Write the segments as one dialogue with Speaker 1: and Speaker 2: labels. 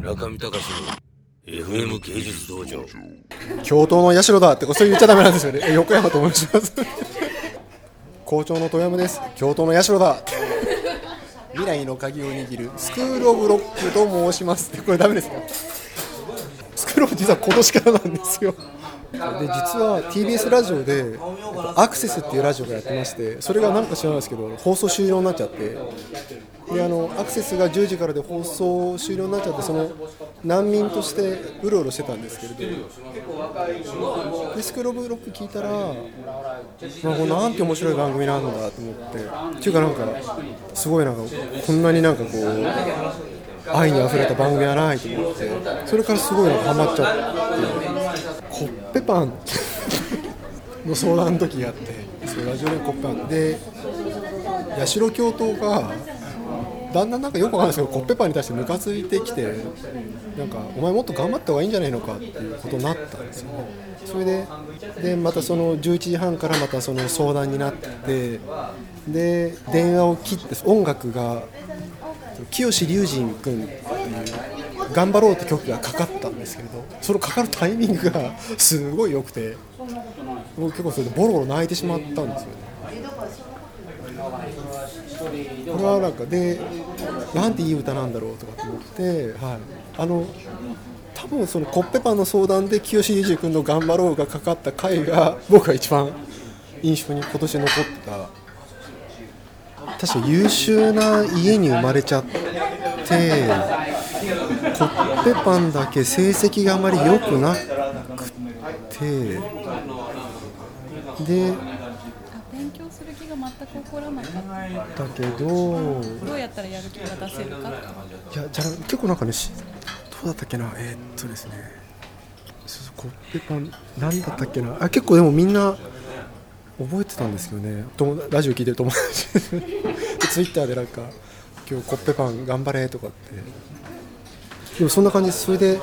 Speaker 1: 中見隆の FM 芸術道場。
Speaker 2: 教頭の社だってそう言っちゃダメなんですよね。横山と申します。校長の富山です。教頭の社だ。未来の鍵を握るスクールオブロックと申します。これダメですか？スクールオブ実は今年からなんですよ。で実は TBS ラジオでアクセスっていうラジオがやってましてそれがなんか知らないですけど放送終了になっちゃってであのアクセスが10時からで放送終了になっちゃってその難民としてうろうろしてたんですけれどでスクローブロック聞いたら、まあ、こなんて面白い番組なんだと思ってっていうかなんかすごいなんかこんなになんかこう愛にあふれた番組はないと思ってそれからすごいハマっちゃってコッペパンの相談の時があってラジオでコッペパン。で八代教頭がだんだんなんかよくわかんないですけどコッペパンに対してムカついてきてなんかお前もっと頑張った方がいいんじゃないのかっていうことになったんですよね。それででまたその11時半からまたその相談になってで電話を切って音楽が清志隆人君っていう「頑張ろう」って曲がかかったんですけれどそのかかるタイミングが すごい良くて僕結構それでボロボロ泣いてしまったんですよね。これはなんかでなんていい歌なんだろうとかって思って、はい、あの多分そのコッペパンの相談で清志隆君の「頑張ろう」がかかった回が僕が一番印象に今年残ってた確か優秀な家に生まれちゃってコッペパンだけ成績があまり良くなくてで
Speaker 3: 強する気が全く起こらなかった
Speaker 2: だけど
Speaker 3: どうやったらやる気が出せるか
Speaker 2: いやじゃ結構なんかねしどうだったっけな。えー、っとですね。そうそうコッペパンなんだったっけな。あ結構でもみんな覚えてたんですよね。友達。ラジオ聞いてる友達ツイッターでなんか今日コッペパン頑張れとかって。でもそんな感じ。それで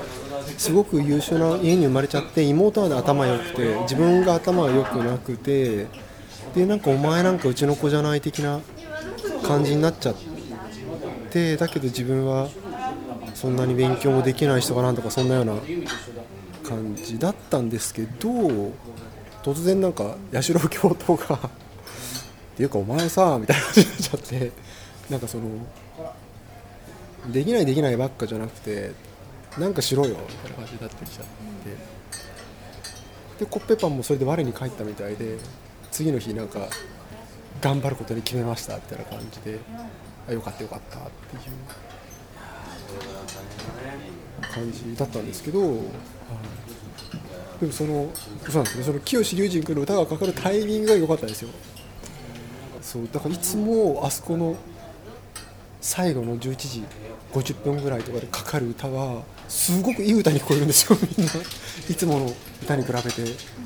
Speaker 2: すごく優秀な家に生まれちゃって妹は、ね、頭良くて自分が頭が良くなくてでなんかお前なんかうちの子じゃない的な感じになっちゃってだけど自分はそんなに勉強もできない人かなとかそんなような感じだったんですけど突然なんか八代教頭が「っていうかお前さ」みたいな感じになっちゃってなんかそのできないできないばっかじゃなくてなんかしろよみたいな感じになってきちゃって。でコッペパンもそれで我に返ったみたいで次の日なんか頑張ることに決めましたみたいな感じであよかったよかったっていう。感じだったんですけど、はい。でもそのそうなんですね。その清志隆人君の歌がかかるタイミングが良かったんですよ。そうだからいつもあそこの最後の11時50分ぐらいとかでかかる歌はすごくいい歌に聞こえるんですよみんな。いつもの歌に比べて。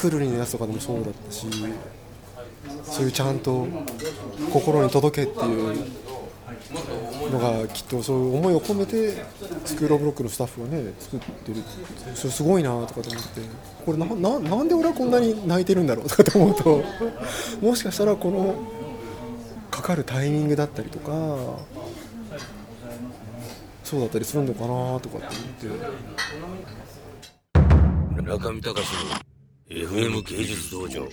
Speaker 2: くるりのやつとかでもそうだったしそういうちゃんと心に届けっていうのがきっとそういう思いを込めてスクール・オブ・ロックのスタッフがね作ってる。それすごいなとかと思って。これなななんで俺はこんなに泣いてるんだろうとかと思うと もしかしたらこのかかるタイミングだったりとかそうだったりするのかなとかって思って。
Speaker 1: 中見隆の FM 芸術道場。